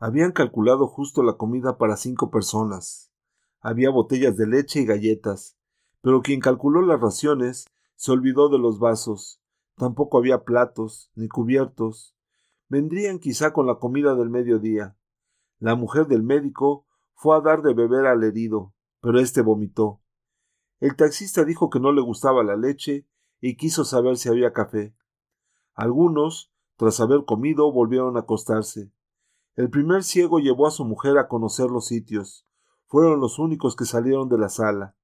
Habían calculado justo la comida para cinco personas. Había botellas de leche y galletas, pero quien calculó las raciones se olvidó de los vasos. Tampoco había platos, ni cubiertos. Vendrían quizá con la comida del mediodía. La mujer del médico fue a dar de beber al herido, pero éste vomitó. El taxista dijo que no le gustaba la leche y quiso saber si había café. Algunos, tras haber comido, volvieron a acostarse. El primer ciego llevó a su mujer a conocer los sitios. Fueron los únicos que salieron de la sala.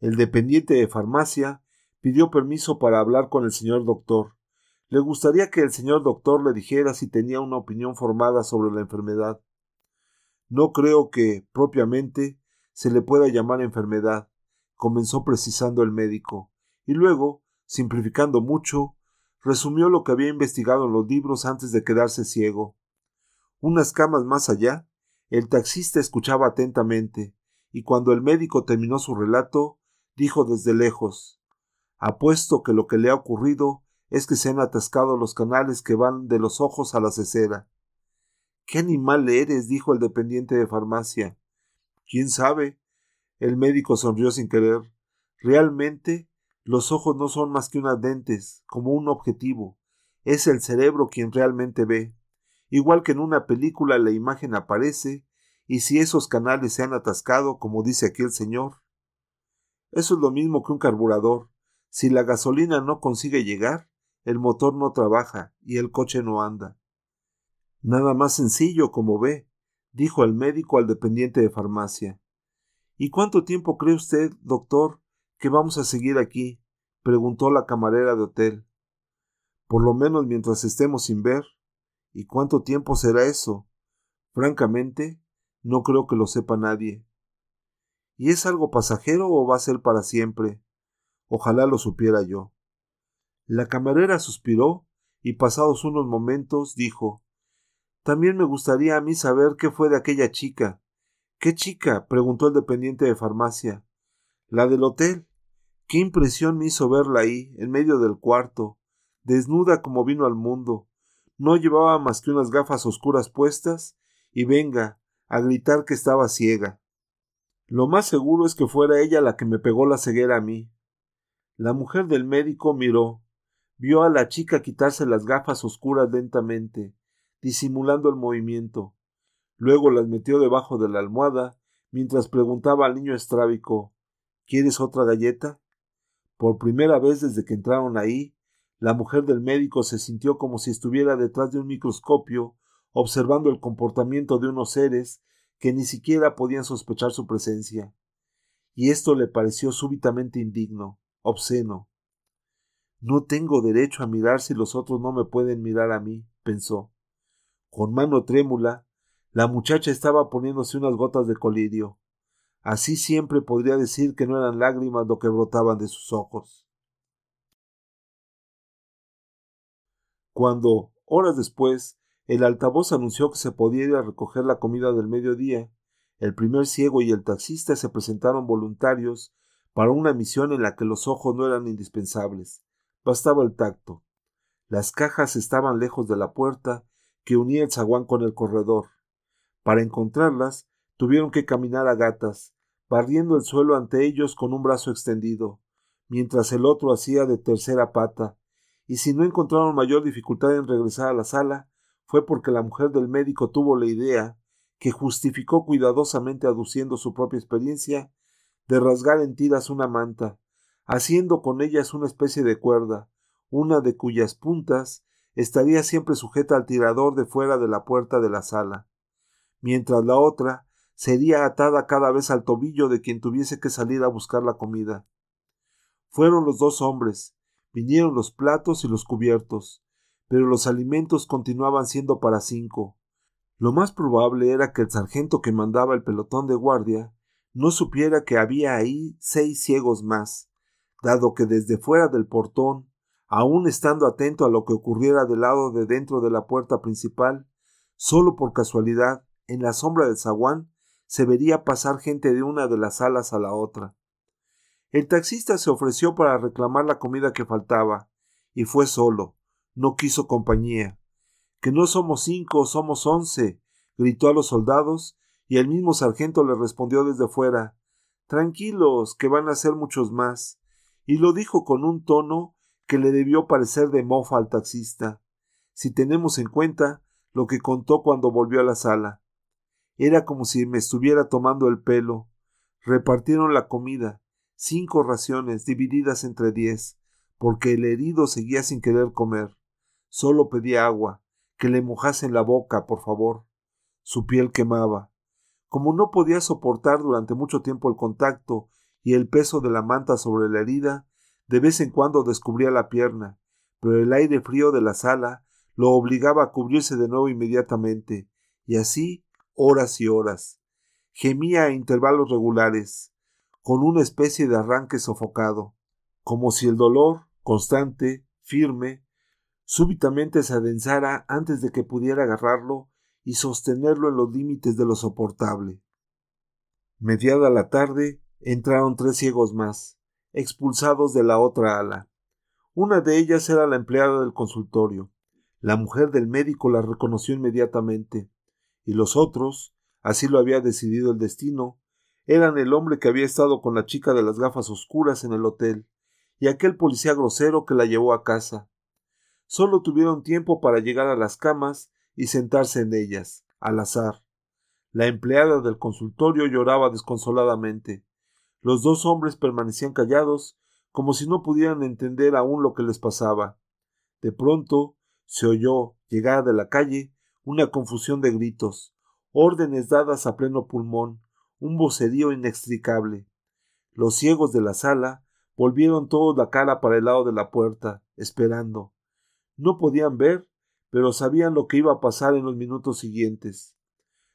El dependiente de farmacia pidió permiso para hablar con el señor doctor. Le gustaría que el señor doctor le dijera si tenía una opinión formada sobre la enfermedad. No creo que, propiamente, se le pueda llamar enfermedad, comenzó precisando el médico, y luego, simplificando mucho, resumió lo que había investigado en los libros antes de quedarse ciego. Unas camas más allá, el taxista escuchaba atentamente, y cuando el médico terminó su relato, dijo desde lejos Apuesto que lo que le ha ocurrido es que se han atascado los canales que van de los ojos a la cesera. ¿Qué animal eres? dijo el dependiente de farmacia. ¿Quién sabe? El médico sonrió sin querer. Realmente, los ojos no son más que unas dentes, como un objetivo. Es el cerebro quien realmente ve. Igual que en una película la imagen aparece, y si esos canales se han atascado, como dice aquí el señor. Eso es lo mismo que un carburador. Si la gasolina no consigue llegar, el motor no trabaja y el coche no anda. Nada más sencillo, como ve, dijo el médico al dependiente de farmacia. ¿Y cuánto tiempo cree usted, doctor, que vamos a seguir aquí? preguntó la camarera de hotel. Por lo menos mientras estemos sin ver. ¿Y cuánto tiempo será eso? Francamente, no creo que lo sepa nadie. ¿Y es algo pasajero o va a ser para siempre? Ojalá lo supiera yo. La camarera suspiró y pasados unos momentos dijo También me gustaría a mí saber qué fue de aquella chica. ¿Qué chica? preguntó el dependiente de farmacia. La del hotel. Qué impresión me hizo verla ahí, en medio del cuarto, desnuda como vino al mundo, no llevaba más que unas gafas oscuras puestas, y venga, a gritar que estaba ciega. Lo más seguro es que fuera ella la que me pegó la ceguera a mí. La mujer del médico miró, vio a la chica quitarse las gafas oscuras lentamente, disimulando el movimiento. Luego las metió debajo de la almohada, mientras preguntaba al niño estrábico ¿Quieres otra galleta? Por primera vez desde que entraron ahí, la mujer del médico se sintió como si estuviera detrás de un microscopio, observando el comportamiento de unos seres que ni siquiera podían sospechar su presencia. Y esto le pareció súbitamente indigno, obsceno. No tengo derecho a mirar si los otros no me pueden mirar a mí, pensó. Con mano trémula, la muchacha estaba poniéndose unas gotas de colirio. Así siempre podría decir que no eran lágrimas lo que brotaban de sus ojos. Cuando, horas después, el altavoz anunció que se podía ir a recoger la comida del mediodía, el primer ciego y el taxista se presentaron voluntarios para una misión en la que los ojos no eran indispensables, bastaba el tacto. Las cajas estaban lejos de la puerta que unía el zaguán con el corredor. Para encontrarlas, tuvieron que caminar a gatas, barriendo el suelo ante ellos con un brazo extendido, mientras el otro hacía de tercera pata, y si no encontraron mayor dificultad en regresar a la sala, fue porque la mujer del médico tuvo la idea, que justificó cuidadosamente aduciendo su propia experiencia, de rasgar en tiras una manta, haciendo con ellas una especie de cuerda, una de cuyas puntas estaría siempre sujeta al tirador de fuera de la puerta de la sala, mientras la otra sería atada cada vez al tobillo de quien tuviese que salir a buscar la comida. Fueron los dos hombres, Vinieron los platos y los cubiertos, pero los alimentos continuaban siendo para cinco. Lo más probable era que el sargento que mandaba el pelotón de guardia no supiera que había ahí seis ciegos más, dado que desde fuera del portón, aun estando atento a lo que ocurriera del lado de dentro de la puerta principal, solo por casualidad, en la sombra del zaguán, se vería pasar gente de una de las salas a la otra. El taxista se ofreció para reclamar la comida que faltaba, y fue solo, no quiso compañía. Que no somos cinco, somos once, gritó a los soldados y el mismo sargento le respondió desde fuera Tranquilos, que van a ser muchos más. Y lo dijo con un tono que le debió parecer de mofa al taxista, si tenemos en cuenta lo que contó cuando volvió a la sala. Era como si me estuviera tomando el pelo. Repartieron la comida, cinco raciones divididas entre diez, porque el herido seguía sin querer comer. Solo pedía agua, que le mojasen la boca, por favor. Su piel quemaba. Como no podía soportar durante mucho tiempo el contacto y el peso de la manta sobre la herida, de vez en cuando descubría la pierna, pero el aire frío de la sala lo obligaba a cubrirse de nuevo inmediatamente, y así horas y horas. Gemía a intervalos regulares, con una especie de arranque sofocado, como si el dolor, constante, firme, súbitamente se adensara antes de que pudiera agarrarlo y sostenerlo en los límites de lo soportable. Mediada la tarde, entraron tres ciegos más, expulsados de la otra ala. Una de ellas era la empleada del consultorio. La mujer del médico la reconoció inmediatamente, y los otros, así lo había decidido el destino, eran el hombre que había estado con la chica de las gafas oscuras en el hotel, y aquel policía grosero que la llevó a casa. Solo tuvieron tiempo para llegar a las camas y sentarse en ellas, al azar. La empleada del consultorio lloraba desconsoladamente. Los dos hombres permanecían callados, como si no pudieran entender aún lo que les pasaba. De pronto se oyó, llegada de la calle, una confusión de gritos, órdenes dadas a pleno pulmón, un vocerío inextricable. Los ciegos de la sala volvieron todos la cara para el lado de la puerta, esperando. No podían ver pero sabían lo que iba a pasar en los minutos siguientes.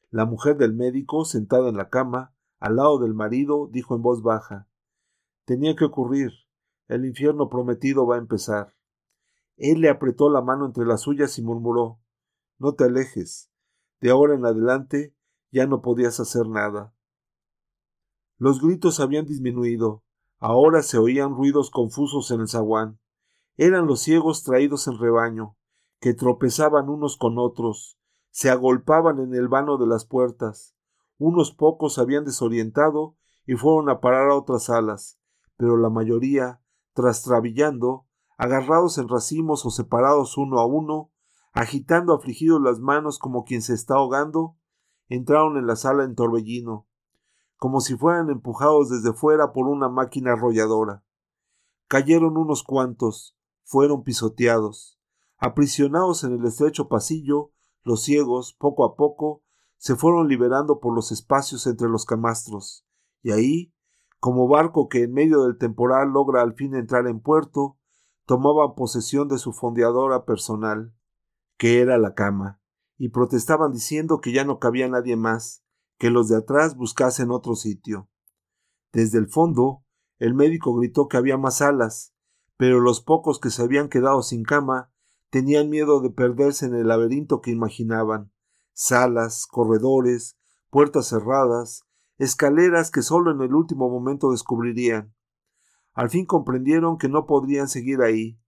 La mujer del médico, sentada en la cama, al lado del marido, dijo en voz baja Tenía que ocurrir. El infierno prometido va a empezar. Él le apretó la mano entre las suyas y murmuró No te alejes. De ahora en adelante ya no podías hacer nada. Los gritos habían disminuido. Ahora se oían ruidos confusos en el zaguán. Eran los ciegos traídos en rebaño que tropezaban unos con otros, se agolpaban en el vano de las puertas. Unos pocos habían desorientado y fueron a parar a otras salas, pero la mayoría, trastrabillando, agarrados en racimos o separados uno a uno, agitando afligidos las manos como quien se está ahogando, entraron en la sala en torbellino, como si fueran empujados desde fuera por una máquina arrolladora. Cayeron unos cuantos, fueron pisoteados. Aprisionados en el estrecho pasillo, los ciegos, poco a poco, se fueron liberando por los espacios entre los camastros, y ahí, como barco que en medio del temporal logra al fin entrar en puerto, tomaban posesión de su fondeadora personal, que era la cama, y protestaban diciendo que ya no cabía nadie más, que los de atrás buscasen otro sitio. Desde el fondo, el médico gritó que había más alas, pero los pocos que se habían quedado sin cama Tenían miedo de perderse en el laberinto que imaginaban, salas, corredores, puertas cerradas, escaleras que solo en el último momento descubrirían. Al fin comprendieron que no podrían seguir ahí,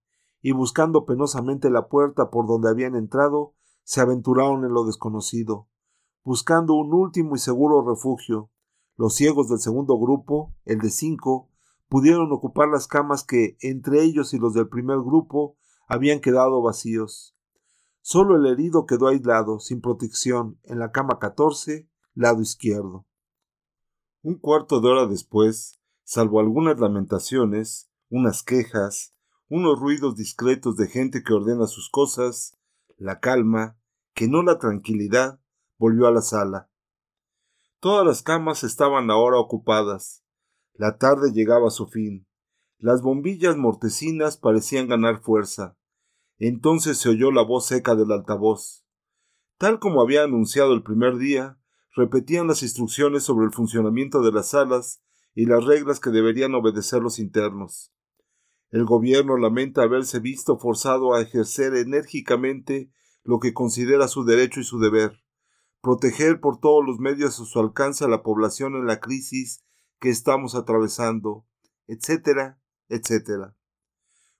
y buscando penosamente la puerta por donde habían entrado, se aventuraron en lo desconocido, buscando un último y seguro refugio. Los ciegos del segundo grupo, el de cinco, pudieron ocupar las camas que, entre ellos y los del primer grupo, habían quedado vacíos. Solo el herido quedó aislado, sin protección, en la cama 14, lado izquierdo. Un cuarto de hora después, salvo algunas lamentaciones, unas quejas, unos ruidos discretos de gente que ordena sus cosas, la calma, que no la tranquilidad, volvió a la sala. Todas las camas estaban ahora ocupadas. La tarde llegaba a su fin. Las bombillas mortecinas parecían ganar fuerza. Entonces se oyó la voz seca del altavoz. Tal como había anunciado el primer día, repetían las instrucciones sobre el funcionamiento de las salas y las reglas que deberían obedecer los internos. El gobierno lamenta haberse visto forzado a ejercer enérgicamente lo que considera su derecho y su deber, proteger por todos los medios a su alcance a la población en la crisis que estamos atravesando, etcétera, etcétera.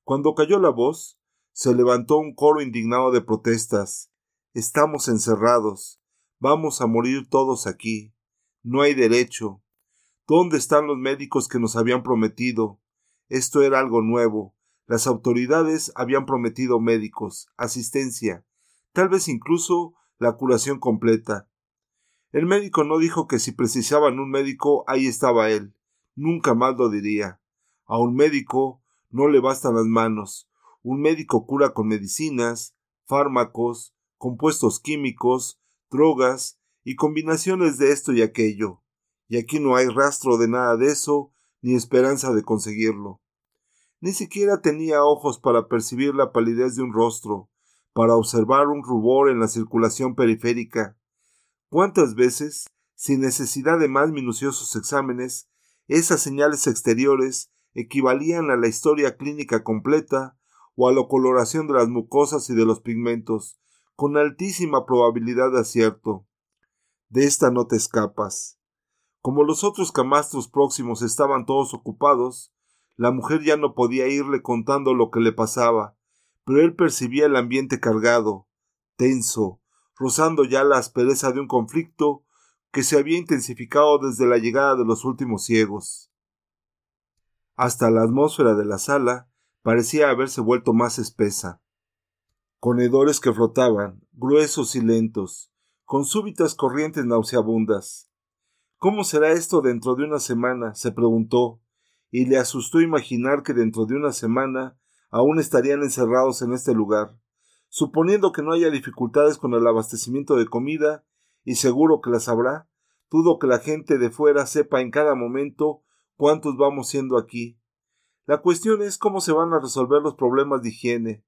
Cuando cayó la voz, se levantó un coro indignado de protestas. Estamos encerrados. Vamos a morir todos aquí. No hay derecho. ¿Dónde están los médicos que nos habían prometido? Esto era algo nuevo. Las autoridades habían prometido médicos, asistencia, tal vez incluso la curación completa. El médico no dijo que si precisaban un médico, ahí estaba él. Nunca más lo diría. A un médico no le bastan las manos. Un médico cura con medicinas, fármacos, compuestos químicos, drogas y combinaciones de esto y aquello. Y aquí no hay rastro de nada de eso, ni esperanza de conseguirlo. Ni siquiera tenía ojos para percibir la palidez de un rostro, para observar un rubor en la circulación periférica. ¿Cuántas veces, sin necesidad de más minuciosos exámenes, esas señales exteriores equivalían a la historia clínica completa o a la coloración de las mucosas y de los pigmentos, con altísima probabilidad de acierto? De esta no te escapas. Como los otros camastros próximos estaban todos ocupados, la mujer ya no podía irle contando lo que le pasaba, pero él percibía el ambiente cargado, tenso, rozando ya la aspereza de un conflicto que se había intensificado desde la llegada de los últimos ciegos. Hasta la atmósfera de la sala parecía haberse vuelto más espesa. Conedores que flotaban, gruesos y lentos, con súbitas corrientes nauseabundas. ¿Cómo será esto dentro de una semana? se preguntó, y le asustó imaginar que dentro de una semana aún estarían encerrados en este lugar, suponiendo que no haya dificultades con el abastecimiento de comida, y seguro que las habrá, dudo que la gente de fuera sepa en cada momento cuántos vamos siendo aquí. La cuestión es cómo se van a resolver los problemas de higiene.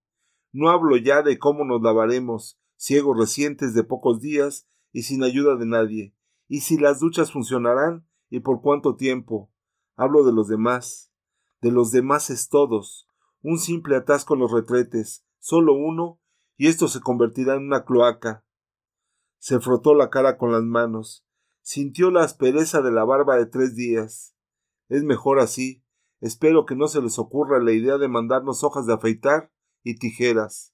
No hablo ya de cómo nos lavaremos, ciegos recientes de pocos días y sin ayuda de nadie, y si las duchas funcionarán y por cuánto tiempo. Hablo de los demás. De los demás es todos. Un simple atasco en los retretes, solo uno, y esto se convertirá en una cloaca. Se frotó la cara con las manos. Sintió la aspereza de la barba de tres días. Es mejor así. Espero que no se les ocurra la idea de mandarnos hojas de afeitar y tijeras.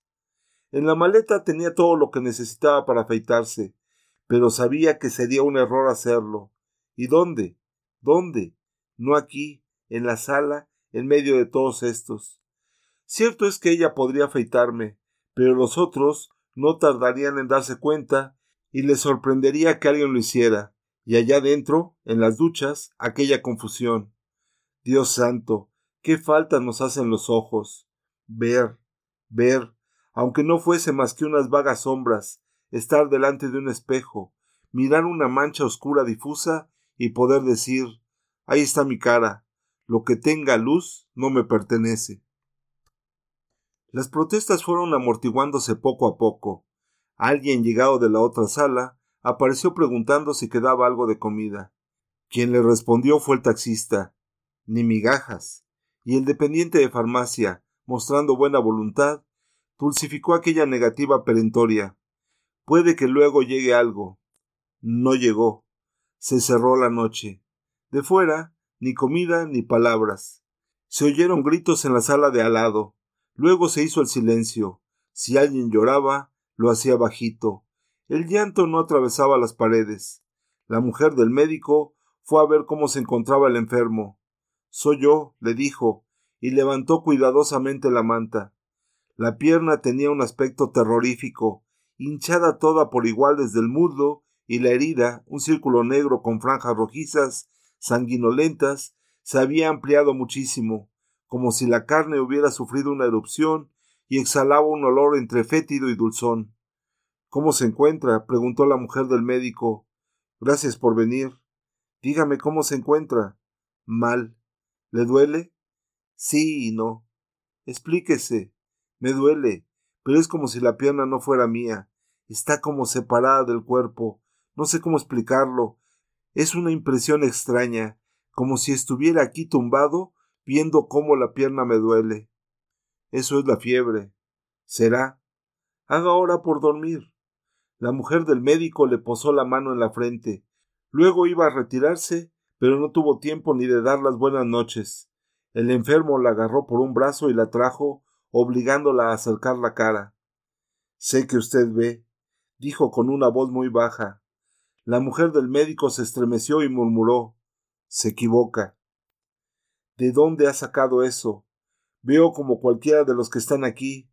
En la maleta tenía todo lo que necesitaba para afeitarse, pero sabía que sería un error hacerlo. ¿Y dónde? ¿Dónde? no aquí, en la sala, en medio de todos estos. Cierto es que ella podría afeitarme, pero los otros no tardarían en darse cuenta y les sorprendería que alguien lo hiciera, y allá dentro, en las duchas, aquella confusión. Dios santo, qué falta nos hacen los ojos. Ver, ver, aunque no fuese más que unas vagas sombras, estar delante de un espejo, mirar una mancha oscura difusa y poder decir Ahí está mi cara. Lo que tenga luz no me pertenece. Las protestas fueron amortiguándose poco a poco. Alguien llegado de la otra sala apareció preguntando si quedaba algo de comida. Quien le respondió fue el taxista. Ni migajas. Y el dependiente de farmacia, mostrando buena voluntad, dulcificó aquella negativa perentoria. Puede que luego llegue algo. No llegó. Se cerró la noche. De fuera, ni comida ni palabras. Se oyeron gritos en la sala de al lado. Luego se hizo el silencio. Si alguien lloraba, lo hacía bajito. El llanto no atravesaba las paredes. La mujer del médico fue a ver cómo se encontraba el enfermo. Soy yo, le dijo, y levantó cuidadosamente la manta. La pierna tenía un aspecto terrorífico, hinchada toda por igual desde el muslo y la herida, un círculo negro con franjas rojizas, sanguinolentas, se había ampliado muchísimo, como si la carne hubiera sufrido una erupción y exhalaba un olor entre fétido y dulzón. ¿Cómo se encuentra? preguntó la mujer del médico. Gracias por venir. Dígame cómo se encuentra. Mal. ¿Le duele? Sí y no. Explíquese. Me duele, pero es como si la pierna no fuera mía. Está como separada del cuerpo. No sé cómo explicarlo. Es una impresión extraña, como si estuviera aquí tumbado viendo cómo la pierna me duele. Eso es la fiebre. ¿Será? Haga ahora por dormir. La mujer del médico le posó la mano en la frente. Luego iba a retirarse, pero no tuvo tiempo ni de dar las buenas noches. El enfermo la agarró por un brazo y la trajo, obligándola a acercar la cara. Sé que usted ve, dijo con una voz muy baja. La mujer del médico se estremeció y murmuró Se equivoca. ¿De dónde ha sacado eso? Veo como cualquiera de los que están aquí.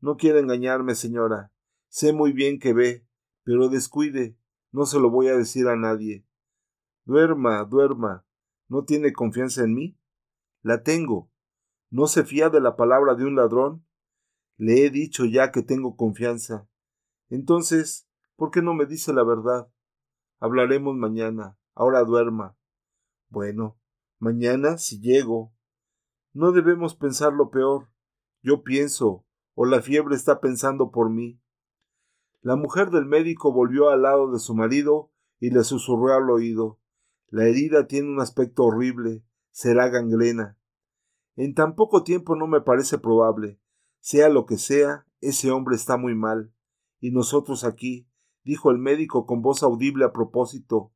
No quiere engañarme, señora. Sé muy bien que ve, pero descuide. No se lo voy a decir a nadie. Duerma, duerma. ¿No tiene confianza en mí? La tengo. ¿No se fía de la palabra de un ladrón? Le he dicho ya que tengo confianza. Entonces, ¿por qué no me dice la verdad? Hablaremos mañana. Ahora duerma. Bueno, mañana si llego. No debemos pensar lo peor. Yo pienso, o la fiebre está pensando por mí. La mujer del médico volvió al lado de su marido y le susurró al oído La herida tiene un aspecto horrible. Será gangrena. En tan poco tiempo no me parece probable. Sea lo que sea, ese hombre está muy mal. Y nosotros aquí, dijo el médico con voz audible a propósito.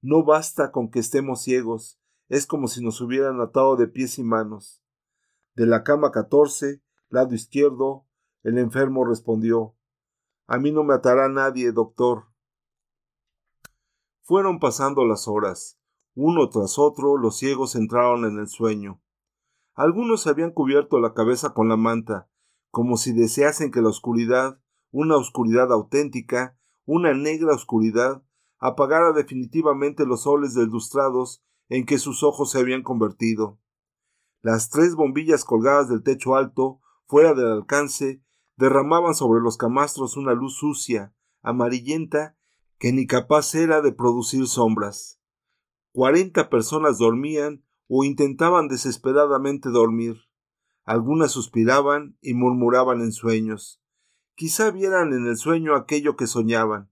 No basta con que estemos ciegos, es como si nos hubieran atado de pies y manos. De la cama catorce, lado izquierdo, el enfermo respondió A mí no me atará nadie, doctor. Fueron pasando las horas. Uno tras otro los ciegos entraron en el sueño. Algunos habían cubierto la cabeza con la manta, como si deseasen que la oscuridad, una oscuridad auténtica, una negra oscuridad, apagara definitivamente los soles deslustrados en que sus ojos se habían convertido. Las tres bombillas colgadas del techo alto, fuera del alcance, derramaban sobre los camastros una luz sucia, amarillenta, que ni capaz era de producir sombras. Cuarenta personas dormían o intentaban desesperadamente dormir. Algunas suspiraban y murmuraban en sueños. Quizá vieran en el sueño aquello que soñaban.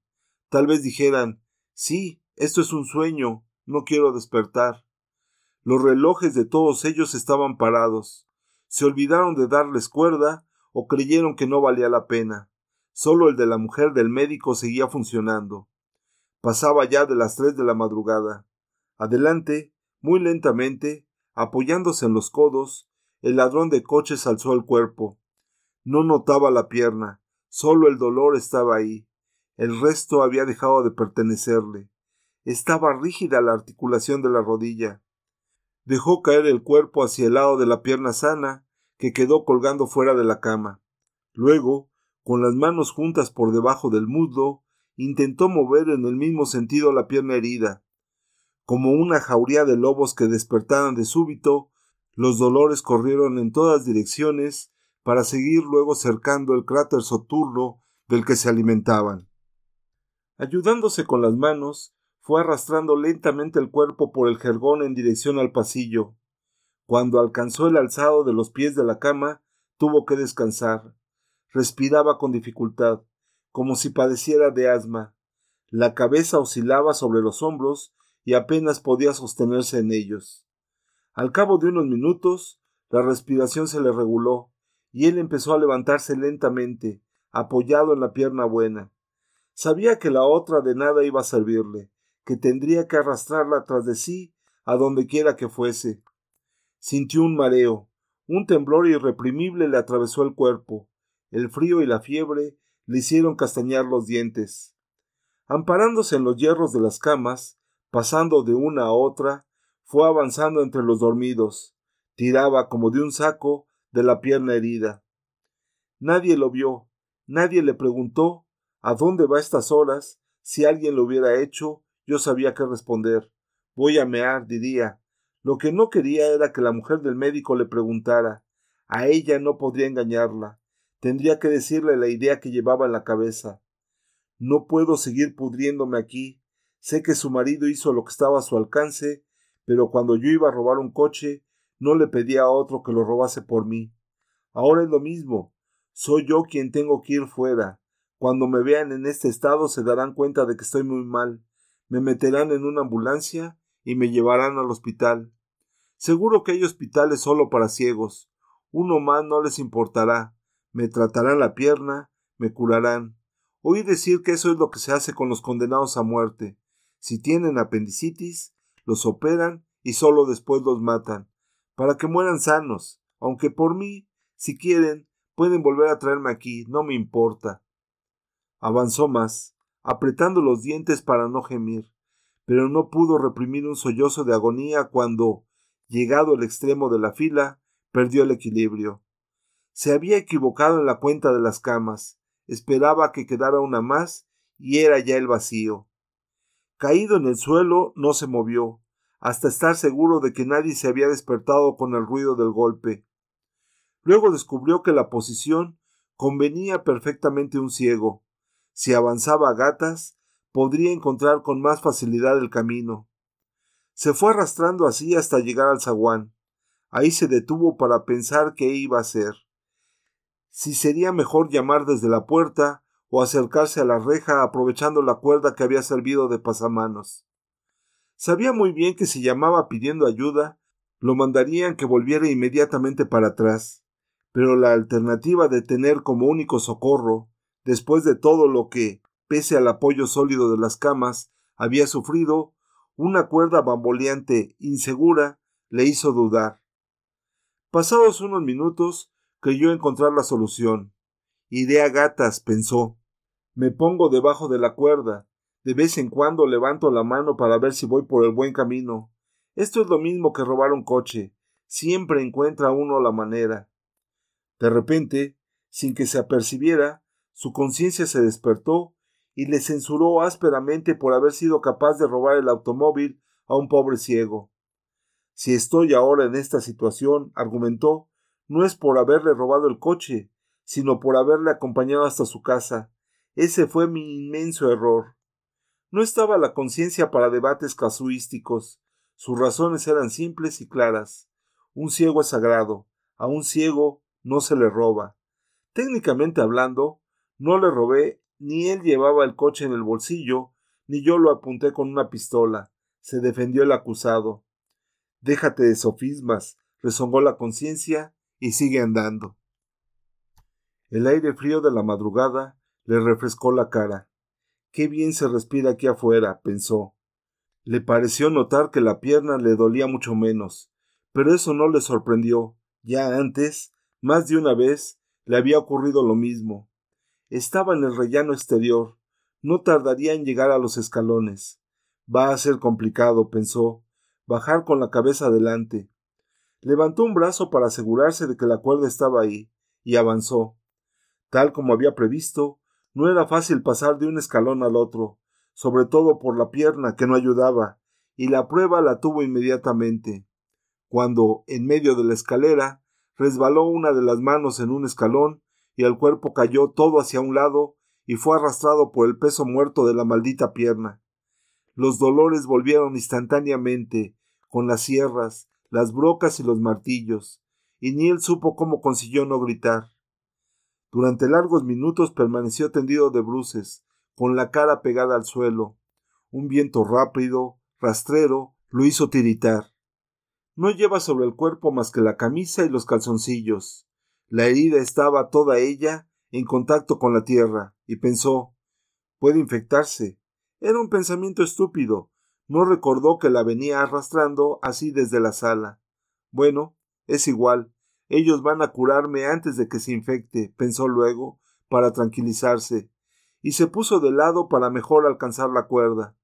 Tal vez dijeran Sí, esto es un sueño, no quiero despertar. Los relojes de todos ellos estaban parados. Se olvidaron de darles cuerda o creyeron que no valía la pena. Solo el de la mujer del médico seguía funcionando. Pasaba ya de las tres de la madrugada. Adelante, muy lentamente, apoyándose en los codos, el ladrón de coches alzó el cuerpo. No notaba la pierna, solo el dolor estaba ahí. El resto había dejado de pertenecerle. Estaba rígida la articulación de la rodilla. Dejó caer el cuerpo hacia el lado de la pierna sana, que quedó colgando fuera de la cama. Luego, con las manos juntas por debajo del muslo, intentó mover en el mismo sentido la pierna herida. Como una jauría de lobos que despertaran de súbito, los dolores corrieron en todas direcciones para seguir luego cercando el cráter soturno del que se alimentaban. Ayudándose con las manos, fue arrastrando lentamente el cuerpo por el jergón en dirección al pasillo. Cuando alcanzó el alzado de los pies de la cama, tuvo que descansar. Respiraba con dificultad, como si padeciera de asma. La cabeza oscilaba sobre los hombros y apenas podía sostenerse en ellos. Al cabo de unos minutos, la respiración se le reguló, y él empezó a levantarse lentamente, apoyado en la pierna buena. Sabía que la otra de nada iba a servirle, que tendría que arrastrarla tras de sí a donde quiera que fuese. Sintió un mareo, un temblor irreprimible le atravesó el cuerpo, el frío y la fiebre le hicieron castañar los dientes. Amparándose en los hierros de las camas, pasando de una a otra, fue avanzando entre los dormidos, tiraba como de un saco de la pierna herida. Nadie lo vio, nadie le preguntó a dónde va estas horas, si alguien lo hubiera hecho, yo sabía qué responder. Voy a mear, diría. Lo que no quería era que la mujer del médico le preguntara. A ella no podría engañarla. Tendría que decirle la idea que llevaba en la cabeza. No puedo seguir pudriéndome aquí. Sé que su marido hizo lo que estaba a su alcance pero cuando yo iba a robar un coche, no le pedía a otro que lo robase por mí. Ahora es lo mismo. Soy yo quien tengo que ir fuera. Cuando me vean en este estado se darán cuenta de que estoy muy mal. Me meterán en una ambulancia y me llevarán al hospital. Seguro que hay hospitales solo para ciegos. Uno más no les importará. Me tratarán la pierna, me curarán. Oí decir que eso es lo que se hace con los condenados a muerte. Si tienen apendicitis, los operan y solo después los matan, para que mueran sanos, aunque por mí, si quieren, pueden volver a traerme aquí, no me importa. Avanzó más, apretando los dientes para no gemir, pero no pudo reprimir un sollozo de agonía cuando, llegado al extremo de la fila, perdió el equilibrio. Se había equivocado en la cuenta de las camas, esperaba que quedara una más y era ya el vacío. Caído en el suelo, no se movió, hasta estar seguro de que nadie se había despertado con el ruido del golpe. Luego descubrió que la posición convenía perfectamente un ciego. Si avanzaba a gatas, podría encontrar con más facilidad el camino. Se fue arrastrando así hasta llegar al zaguán. Ahí se detuvo para pensar qué iba a hacer. Si sería mejor llamar desde la puerta o acercarse a la reja aprovechando la cuerda que había servido de pasamanos. Sabía muy bien que si llamaba pidiendo ayuda, lo mandarían que volviera inmediatamente para atrás, pero la alternativa de tener como único socorro, después de todo lo que, pese al apoyo sólido de las camas, había sufrido, una cuerda bamboleante, insegura, le hizo dudar. Pasados unos minutos, creyó encontrar la solución. Iré a gatas, pensó. Me pongo debajo de la cuerda, de vez en cuando levanto la mano para ver si voy por el buen camino. Esto es lo mismo que robar un coche. Siempre encuentra uno la manera. De repente, sin que se apercibiera, su conciencia se despertó y le censuró ásperamente por haber sido capaz de robar el automóvil a un pobre ciego. Si estoy ahora en esta situación, argumentó, no es por haberle robado el coche, sino por haberle acompañado hasta su casa. Ese fue mi inmenso error. No estaba la conciencia para debates casuísticos. Sus razones eran simples y claras. Un ciego es sagrado. A un ciego no se le roba. Técnicamente hablando, no le robé, ni él llevaba el coche en el bolsillo, ni yo lo apunté con una pistola. Se defendió el acusado. Déjate de sofismas, rezongó la conciencia y sigue andando. El aire frío de la madrugada le refrescó la cara. Qué bien se respira aquí afuera, pensó. Le pareció notar que la pierna le dolía mucho menos, pero eso no le sorprendió. Ya antes, más de una vez, le había ocurrido lo mismo. Estaba en el rellano exterior. No tardaría en llegar a los escalones. Va a ser complicado, pensó, bajar con la cabeza adelante. Levantó un brazo para asegurarse de que la cuerda estaba ahí, y avanzó. Tal como había previsto, no era fácil pasar de un escalón al otro, sobre todo por la pierna que no ayudaba, y la prueba la tuvo inmediatamente. Cuando, en medio de la escalera, resbaló una de las manos en un escalón el cuerpo cayó todo hacia un lado y fue arrastrado por el peso muerto de la maldita pierna. Los dolores volvieron instantáneamente, con las sierras, las brocas y los martillos, y ni él supo cómo consiguió no gritar. Durante largos minutos permaneció tendido de bruces, con la cara pegada al suelo. Un viento rápido, rastrero, lo hizo tiritar. No lleva sobre el cuerpo más que la camisa y los calzoncillos. La herida estaba toda ella en contacto con la tierra, y pensó puede infectarse. Era un pensamiento estúpido. No recordó que la venía arrastrando así desde la sala. Bueno, es igual. Ellos van a curarme antes de que se infecte, pensó luego, para tranquilizarse, y se puso de lado para mejor alcanzar la cuerda.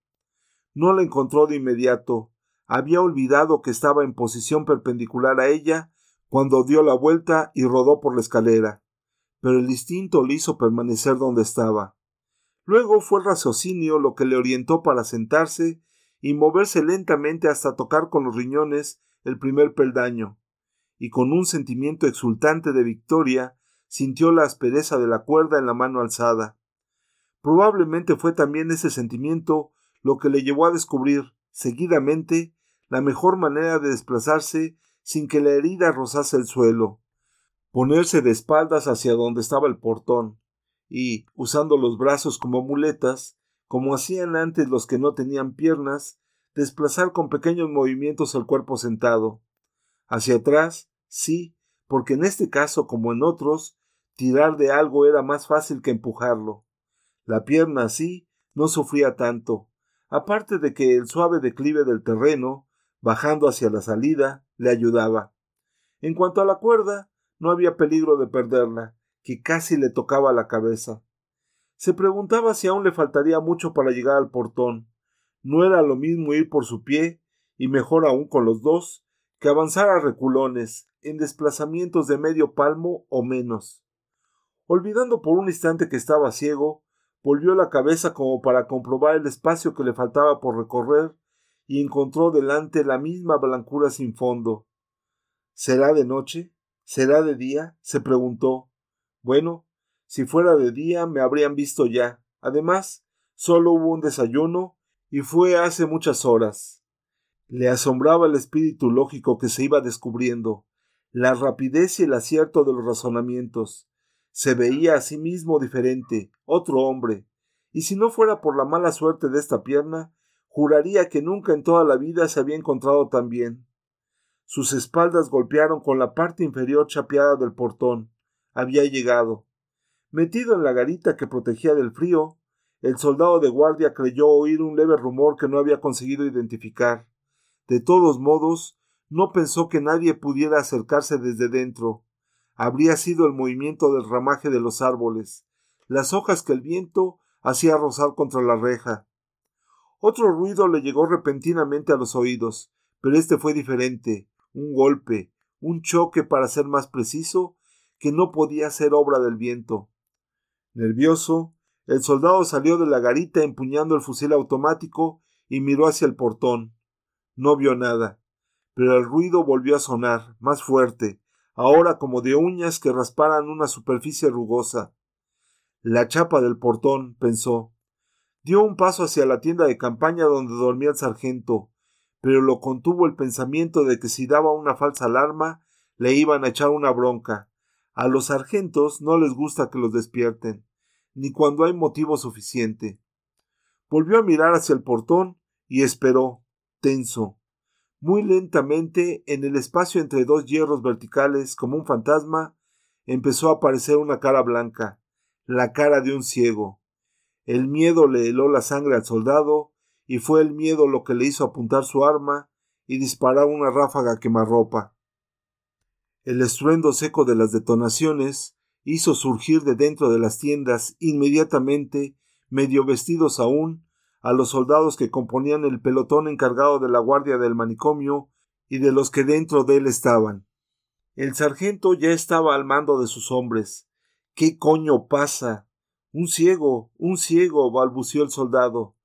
No la encontró de inmediato. Había olvidado que estaba en posición perpendicular a ella cuando dio la vuelta y rodó por la escalera. Pero el instinto le hizo permanecer donde estaba. Luego fue el raciocinio lo que le orientó para sentarse y moverse lentamente hasta tocar con los riñones el primer peldaño y con un sentimiento exultante de victoria sintió la aspereza de la cuerda en la mano alzada. Probablemente fue también ese sentimiento lo que le llevó a descubrir, seguidamente, la mejor manera de desplazarse sin que la herida rozase el suelo, ponerse de espaldas hacia donde estaba el portón, y, usando los brazos como muletas, como hacían antes los que no tenían piernas, desplazar con pequeños movimientos el cuerpo sentado. Hacia atrás, sí, porque en este caso, como en otros, tirar de algo era más fácil que empujarlo. La pierna así no sufría tanto, aparte de que el suave declive del terreno, bajando hacia la salida, le ayudaba. En cuanto a la cuerda, no había peligro de perderla, que casi le tocaba la cabeza. Se preguntaba si aún le faltaría mucho para llegar al portón. No era lo mismo ir por su pie, y mejor aún con los dos, que avanzar a reculones, en desplazamientos de medio palmo o menos. Olvidando por un instante que estaba ciego, volvió la cabeza como para comprobar el espacio que le faltaba por recorrer y encontró delante la misma blancura sin fondo. ¿Será de noche? ¿Será de día? se preguntó. Bueno, si fuera de día me habrían visto ya. Además, solo hubo un desayuno y fue hace muchas horas. Le asombraba el espíritu lógico que se iba descubriendo, la rapidez y el acierto de los razonamientos. Se veía a sí mismo diferente, otro hombre, y si no fuera por la mala suerte de esta pierna, juraría que nunca en toda la vida se había encontrado tan bien. Sus espaldas golpearon con la parte inferior chapeada del portón. Había llegado. Metido en la garita que protegía del frío, el soldado de guardia creyó oír un leve rumor que no había conseguido identificar. De todos modos, no pensó que nadie pudiera acercarse desde dentro. Habría sido el movimiento del ramaje de los árboles, las hojas que el viento hacía rozar contra la reja. Otro ruido le llegó repentinamente a los oídos, pero este fue diferente, un golpe, un choque para ser más preciso, que no podía ser obra del viento. Nervioso, el soldado salió de la garita empuñando el fusil automático y miró hacia el portón. No vio nada, pero el ruido volvió a sonar, más fuerte, ahora como de uñas que rasparan una superficie rugosa. La chapa del portón, pensó. Dio un paso hacia la tienda de campaña donde dormía el sargento, pero lo contuvo el pensamiento de que si daba una falsa alarma, le iban a echar una bronca. A los sargentos no les gusta que los despierten ni cuando hay motivo suficiente. Volvió a mirar hacia el portón y esperó, tenso. Muy lentamente, en el espacio entre dos hierros verticales, como un fantasma, empezó a aparecer una cara blanca, la cara de un ciego. El miedo le heló la sangre al soldado, y fue el miedo lo que le hizo apuntar su arma y disparar una ráfaga quemarropa. El estruendo seco de las detonaciones hizo surgir de dentro de las tiendas inmediatamente, medio vestidos aún, a los soldados que componían el pelotón encargado de la guardia del manicomio y de los que dentro de él estaban. El sargento ya estaba al mando de sus hombres. ¿Qué coño pasa? Un ciego, un ciego, balbució el soldado.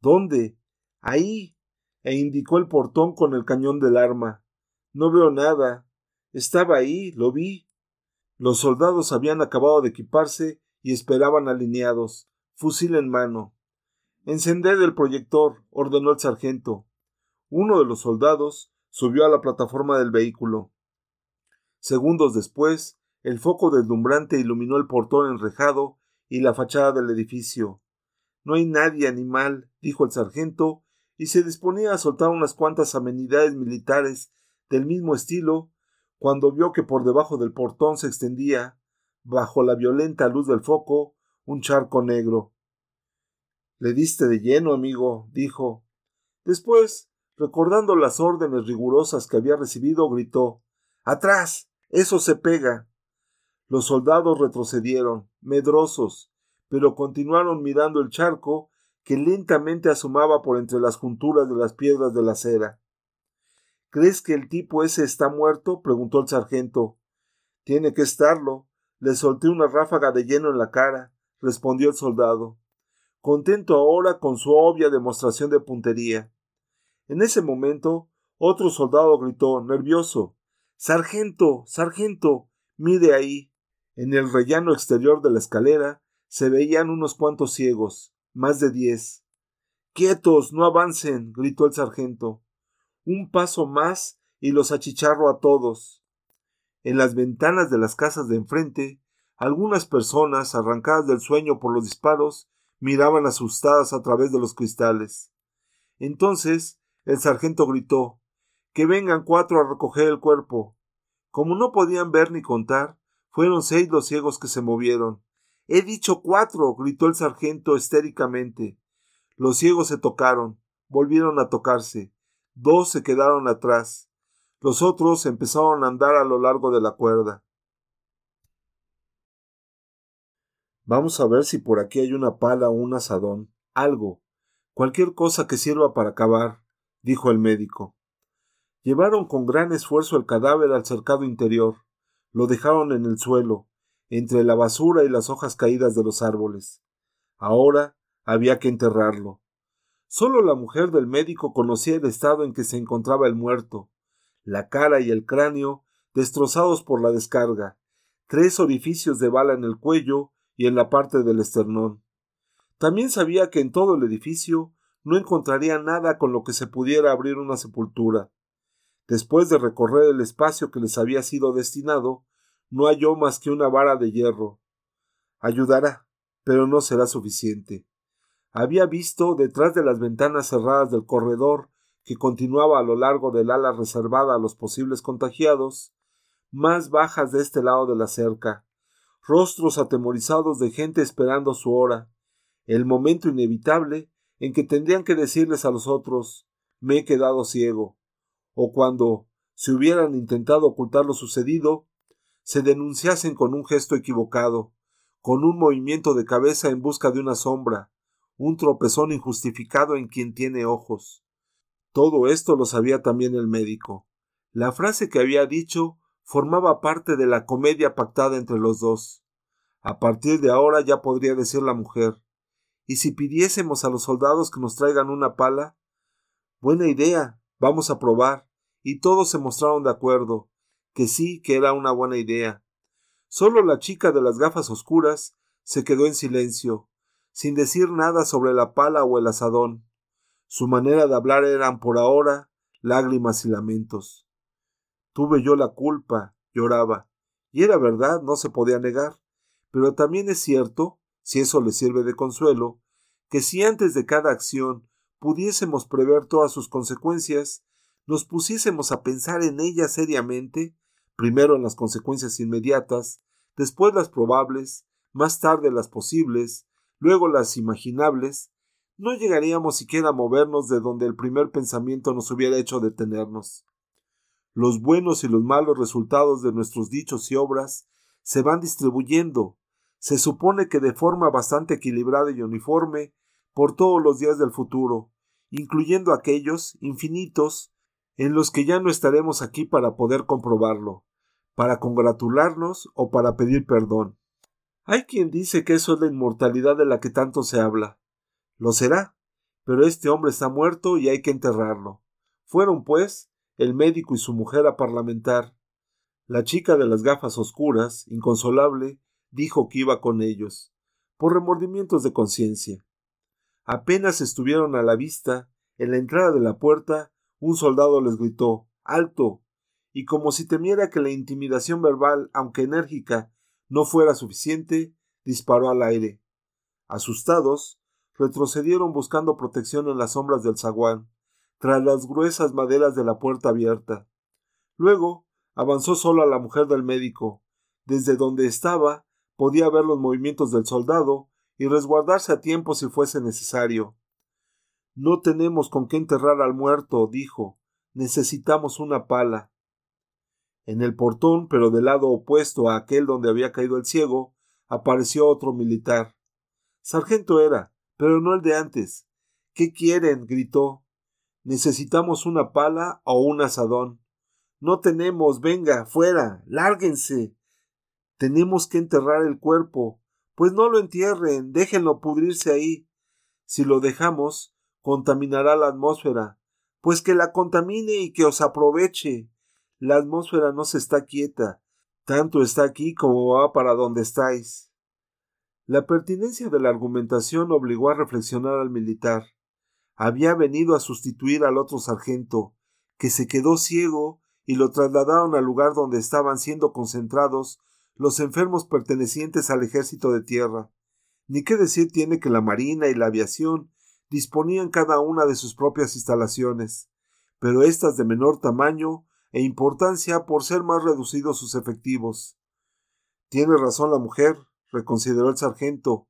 ¿Dónde? Ahí. e indicó el portón con el cañón del arma. No veo nada. Estaba ahí, lo vi. Los soldados habían acabado de equiparse y esperaban alineados, fusil en mano. Encended el proyector, ordenó el sargento. Uno de los soldados subió a la plataforma del vehículo. Segundos después, el foco deslumbrante iluminó el portón enrejado y la fachada del edificio. No hay nadie animal, dijo el sargento, y se disponía a soltar unas cuantas amenidades militares del mismo estilo cuando vio que por debajo del portón se extendía, bajo la violenta luz del foco, un charco negro. Le diste de lleno, amigo, dijo. Después, recordando las órdenes rigurosas que había recibido, gritó Atrás. Eso se pega. Los soldados retrocedieron, medrosos, pero continuaron mirando el charco que lentamente asomaba por entre las junturas de las piedras de la acera. ¿Crees que el tipo ese está muerto? preguntó el sargento. Tiene que estarlo. Le solté una ráfaga de lleno en la cara, respondió el soldado, contento ahora con su obvia demostración de puntería. En ese momento, otro soldado gritó, nervioso Sargento. Sargento. mire ahí. En el rellano exterior de la escalera se veían unos cuantos ciegos, más de diez. Quietos. no avancen. gritó el sargento un paso más y los achicharro a todos. En las ventanas de las casas de enfrente, algunas personas, arrancadas del sueño por los disparos, miraban asustadas a través de los cristales. Entonces el sargento gritó Que vengan cuatro a recoger el cuerpo. Como no podían ver ni contar, fueron seis los ciegos que se movieron. He dicho cuatro. gritó el sargento histéricamente. Los ciegos se tocaron, volvieron a tocarse, Dos se quedaron atrás. Los otros empezaron a andar a lo largo de la cuerda. Vamos a ver si por aquí hay una pala o un asadón, algo, cualquier cosa que sirva para cavar, dijo el médico. Llevaron con gran esfuerzo el cadáver al cercado interior, lo dejaron en el suelo, entre la basura y las hojas caídas de los árboles. Ahora había que enterrarlo. Solo la mujer del médico conocía el estado en que se encontraba el muerto, la cara y el cráneo destrozados por la descarga, tres orificios de bala en el cuello y en la parte del esternón. También sabía que en todo el edificio no encontraría nada con lo que se pudiera abrir una sepultura. Después de recorrer el espacio que les había sido destinado, no halló más que una vara de hierro. Ayudará, pero no será suficiente. Había visto, detrás de las ventanas cerradas del corredor que continuaba a lo largo del ala reservada a los posibles contagiados, más bajas de este lado de la cerca, rostros atemorizados de gente esperando su hora, el momento inevitable en que tendrían que decirles a los otros me he quedado ciego, o cuando, si hubieran intentado ocultar lo sucedido, se denunciasen con un gesto equivocado, con un movimiento de cabeza en busca de una sombra, un tropezón injustificado en quien tiene ojos. Todo esto lo sabía también el médico. La frase que había dicho formaba parte de la comedia pactada entre los dos. A partir de ahora ya podría decir la mujer ¿Y si pidiésemos a los soldados que nos traigan una pala? Buena idea. Vamos a probar. Y todos se mostraron de acuerdo, que sí que era una buena idea. Solo la chica de las gafas oscuras se quedó en silencio, sin decir nada sobre la pala o el asadón. Su manera de hablar eran por ahora lágrimas y lamentos. Tuve yo la culpa, lloraba. Y era verdad, no se podía negar. Pero también es cierto, si eso le sirve de consuelo, que si antes de cada acción pudiésemos prever todas sus consecuencias, nos pusiésemos a pensar en ellas seriamente, primero en las consecuencias inmediatas, después las probables, más tarde las posibles, luego las imaginables, no llegaríamos siquiera a movernos de donde el primer pensamiento nos hubiera hecho detenernos. Los buenos y los malos resultados de nuestros dichos y obras se van distribuyendo, se supone que de forma bastante equilibrada y uniforme, por todos los días del futuro, incluyendo aquellos infinitos en los que ya no estaremos aquí para poder comprobarlo, para congratularnos o para pedir perdón. Hay quien dice que eso es la inmortalidad de la que tanto se habla. Lo será, pero este hombre está muerto y hay que enterrarlo. Fueron, pues, el médico y su mujer a parlamentar. La chica de las gafas oscuras, inconsolable, dijo que iba con ellos, por remordimientos de conciencia. Apenas estuvieron a la vista, en la entrada de la puerta, un soldado les gritó Alto. y como si temiera que la intimidación verbal, aunque enérgica, no fuera suficiente, disparó al aire. Asustados, retrocedieron buscando protección en las sombras del zaguán, tras las gruesas maderas de la puerta abierta. Luego avanzó solo a la mujer del médico. Desde donde estaba podía ver los movimientos del soldado y resguardarse a tiempo si fuese necesario. No tenemos con qué enterrar al muerto, dijo. Necesitamos una pala. En el portón, pero del lado opuesto a aquel donde había caído el ciego, apareció otro militar. Sargento era, pero no el de antes. ¿Qué quieren? gritó. Necesitamos una pala o un asadón. No tenemos. Venga, fuera. Lárguense. Tenemos que enterrar el cuerpo. Pues no lo entierren. Déjenlo pudrirse ahí. Si lo dejamos, contaminará la atmósfera. Pues que la contamine y que os aproveche. La atmósfera no se está quieta, tanto está aquí como va para donde estáis. La pertinencia de la argumentación obligó a reflexionar al militar. Había venido a sustituir al otro sargento, que se quedó ciego y lo trasladaron al lugar donde estaban siendo concentrados los enfermos pertenecientes al ejército de tierra. Ni qué decir tiene que la marina y la aviación disponían cada una de sus propias instalaciones, pero éstas de menor tamaño e importancia por ser más reducidos sus efectivos. Tiene razón la mujer, reconsideró el sargento.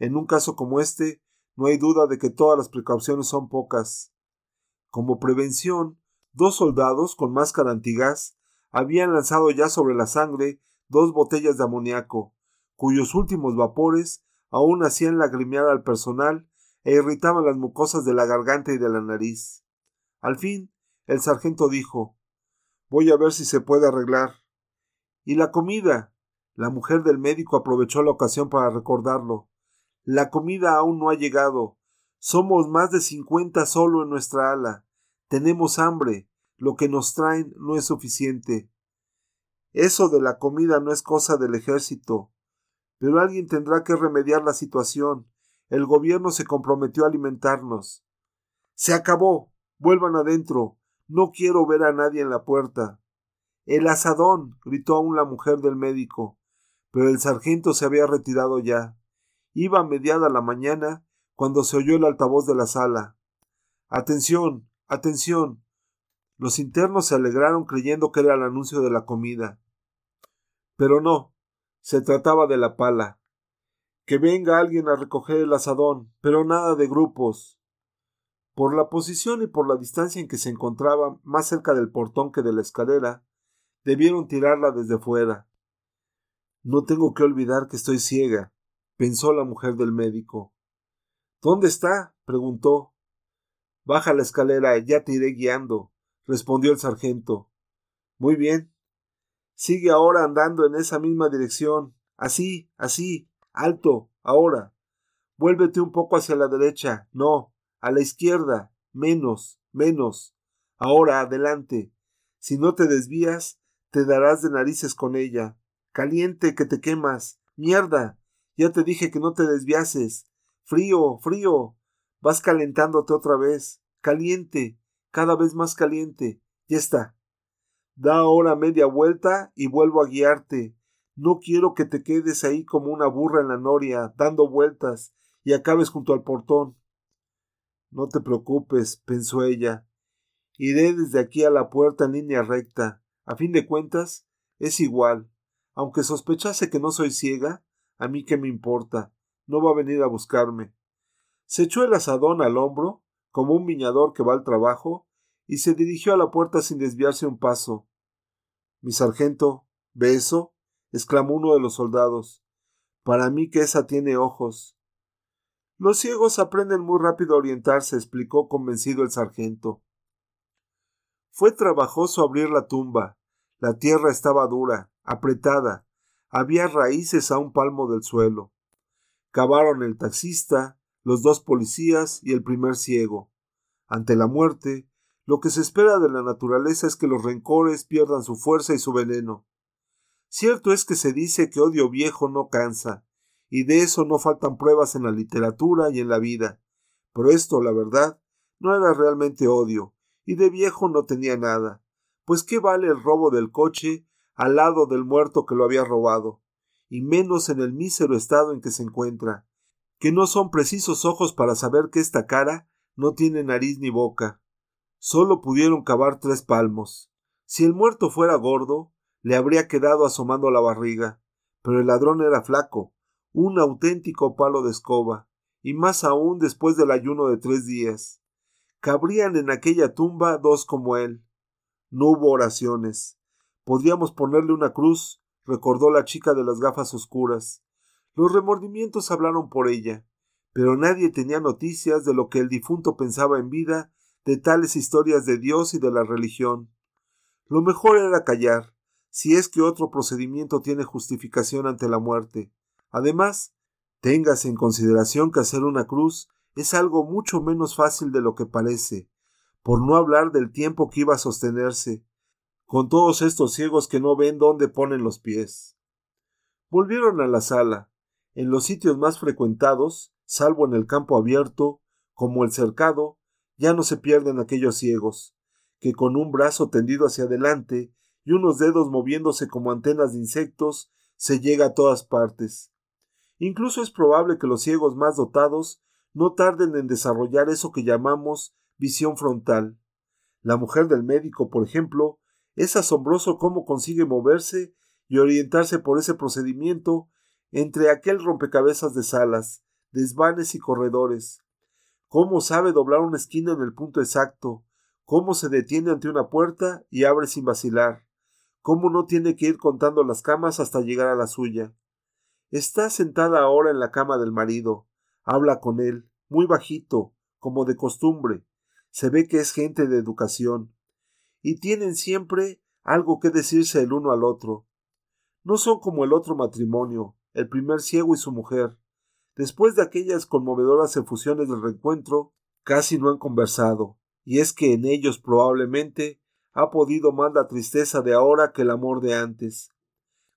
En un caso como este, no hay duda de que todas las precauciones son pocas. Como prevención, dos soldados con máscara antigás habían lanzado ya sobre la sangre dos botellas de amoníaco, cuyos últimos vapores aún hacían lagrimear al personal e irritaban las mucosas de la garganta y de la nariz. Al fin, el sargento dijo Voy a ver si se puede arreglar. ¿Y la comida? La mujer del médico aprovechó la ocasión para recordarlo. La comida aún no ha llegado. Somos más de cincuenta solo en nuestra ala. Tenemos hambre. Lo que nos traen no es suficiente. Eso de la comida no es cosa del ejército. Pero alguien tendrá que remediar la situación. El gobierno se comprometió a alimentarnos. Se acabó. Vuelvan adentro. No quiero ver a nadie en la puerta. El asadón. gritó aún la mujer del médico. Pero el sargento se había retirado ya. Iba mediada la mañana cuando se oyó el altavoz de la sala. Atención. Atención. Los internos se alegraron creyendo que era el anuncio de la comida. Pero no, se trataba de la pala. Que venga alguien a recoger el asadón, pero nada de grupos. Por la posición y por la distancia en que se encontraba más cerca del portón que de la escalera, debieron tirarla desde fuera. No tengo que olvidar que estoy ciega, pensó la mujer del médico. ¿Dónde está? preguntó. Baja la escalera, ya te iré guiando respondió el sargento. Muy bien. Sigue ahora andando en esa misma dirección. Así, así. Alto. Ahora. Vuélvete un poco hacia la derecha. No. A la izquierda. Menos. Menos. Ahora adelante. Si no te desvías, te darás de narices con ella. Caliente, que te quemas. Mierda. Ya te dije que no te desviases. Frío, frío. Vas calentándote otra vez. Caliente cada vez más caliente. Ya está. Da ahora media vuelta y vuelvo a guiarte. No quiero que te quedes ahí como una burra en la noria, dando vueltas, y acabes junto al portón. No te preocupes, pensó ella. Iré desde aquí a la puerta en línea recta. A fin de cuentas, es igual. Aunque sospechase que no soy ciega, a mí qué me importa. No va a venir a buscarme. Se echó el asadón al hombro como un viñador que va al trabajo, y se dirigió a la puerta sin desviarse un paso. Mi sargento, ¿ve eso? exclamó uno de los soldados. Para mí que esa tiene ojos. Los ciegos aprenden muy rápido a orientarse, explicó convencido el sargento. Fue trabajoso abrir la tumba. La tierra estaba dura, apretada. Había raíces a un palmo del suelo. Cavaron el taxista, los dos policías y el primer ciego. Ante la muerte, lo que se espera de la naturaleza es que los rencores pierdan su fuerza y su veneno. Cierto es que se dice que odio viejo no cansa, y de eso no faltan pruebas en la literatura y en la vida. Pero esto, la verdad, no era realmente odio, y de viejo no tenía nada. Pues qué vale el robo del coche al lado del muerto que lo había robado, y menos en el mísero estado en que se encuentra que no son precisos ojos para saber que esta cara no tiene nariz ni boca. Solo pudieron cavar tres palmos. Si el muerto fuera gordo, le habría quedado asomando la barriga, pero el ladrón era flaco, un auténtico palo de escoba, y más aún después del ayuno de tres días. Cabrían en aquella tumba dos como él. No hubo oraciones. Podríamos ponerle una cruz, recordó la chica de las gafas oscuras. Los remordimientos hablaron por ella, pero nadie tenía noticias de lo que el difunto pensaba en vida de tales historias de Dios y de la religión. Lo mejor era callar, si es que otro procedimiento tiene justificación ante la muerte. Además, téngase en consideración que hacer una cruz es algo mucho menos fácil de lo que parece, por no hablar del tiempo que iba a sostenerse, con todos estos ciegos que no ven dónde ponen los pies. Volvieron a la sala, en los sitios más frecuentados, salvo en el campo abierto, como el cercado, ya no se pierden aquellos ciegos, que con un brazo tendido hacia adelante y unos dedos moviéndose como antenas de insectos, se llega a todas partes. Incluso es probable que los ciegos más dotados no tarden en desarrollar eso que llamamos visión frontal. La mujer del médico, por ejemplo, es asombroso cómo consigue moverse y orientarse por ese procedimiento entre aquel rompecabezas de salas, desvanes y corredores. Cómo sabe doblar una esquina en el punto exacto, cómo se detiene ante una puerta y abre sin vacilar, cómo no tiene que ir contando las camas hasta llegar a la suya. Está sentada ahora en la cama del marido. Habla con él, muy bajito, como de costumbre. Se ve que es gente de educación. Y tienen siempre algo que decirse el uno al otro. No son como el otro matrimonio, el primer ciego y su mujer. Después de aquellas conmovedoras efusiones del reencuentro, casi no han conversado, y es que en ellos probablemente ha podido más la tristeza de ahora que el amor de antes.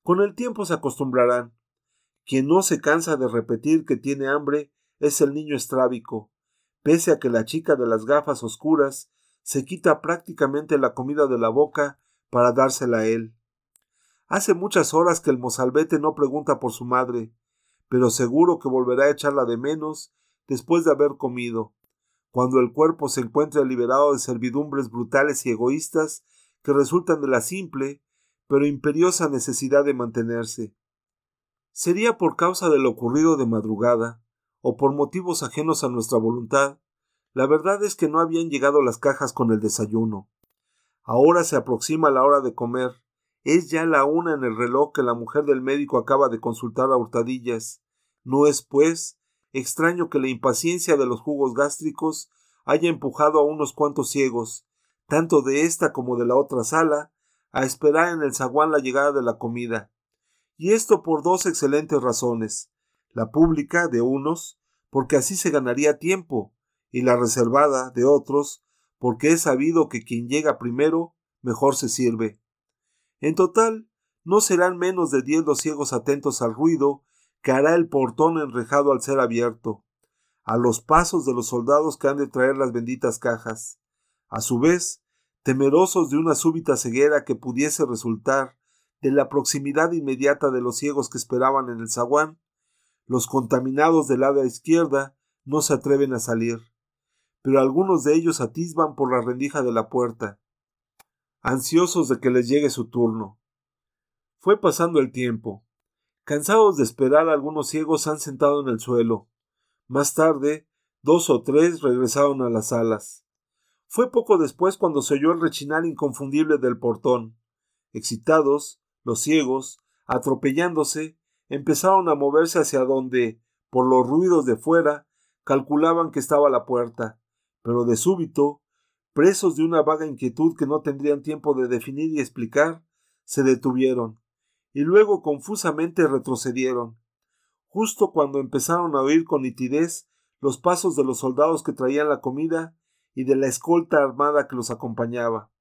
Con el tiempo se acostumbrarán. Quien no se cansa de repetir que tiene hambre es el niño estrábico, pese a que la chica de las gafas oscuras se quita prácticamente la comida de la boca para dársela a él. Hace muchas horas que el mozalbete no pregunta por su madre, pero seguro que volverá a echarla de menos después de haber comido, cuando el cuerpo se encuentre liberado de servidumbres brutales y egoístas que resultan de la simple pero imperiosa necesidad de mantenerse. Sería por causa de lo ocurrido de madrugada, o por motivos ajenos a nuestra voluntad, la verdad es que no habían llegado las cajas con el desayuno. Ahora se aproxima la hora de comer, es ya la una en el reloj que la mujer del médico acaba de consultar a hurtadillas. No es, pues, extraño que la impaciencia de los jugos gástricos haya empujado a unos cuantos ciegos, tanto de esta como de la otra sala, a esperar en el zaguán la llegada de la comida. Y esto por dos excelentes razones. La pública, de unos, porque así se ganaría tiempo, y la reservada, de otros, porque es sabido que quien llega primero, mejor se sirve. En total, no serán menos de diez los ciegos atentos al ruido que hará el portón enrejado al ser abierto, a los pasos de los soldados que han de traer las benditas cajas. A su vez, temerosos de una súbita ceguera que pudiese resultar de la proximidad inmediata de los ciegos que esperaban en el zaguán, los contaminados del lado izquierda no se atreven a salir, pero algunos de ellos atisban por la rendija de la puerta, ansiosos de que les llegue su turno. Fue pasando el tiempo. Cansados de esperar, algunos ciegos han sentado en el suelo. Más tarde, dos o tres regresaron a las salas. Fue poco después cuando se oyó el rechinar inconfundible del portón. Excitados, los ciegos, atropellándose, empezaron a moverse hacia donde, por los ruidos de fuera, calculaban que estaba la puerta, pero de súbito presos de una vaga inquietud que no tendrían tiempo de definir y explicar, se detuvieron, y luego confusamente retrocedieron, justo cuando empezaron a oír con nitidez los pasos de los soldados que traían la comida y de la escolta armada que los acompañaba.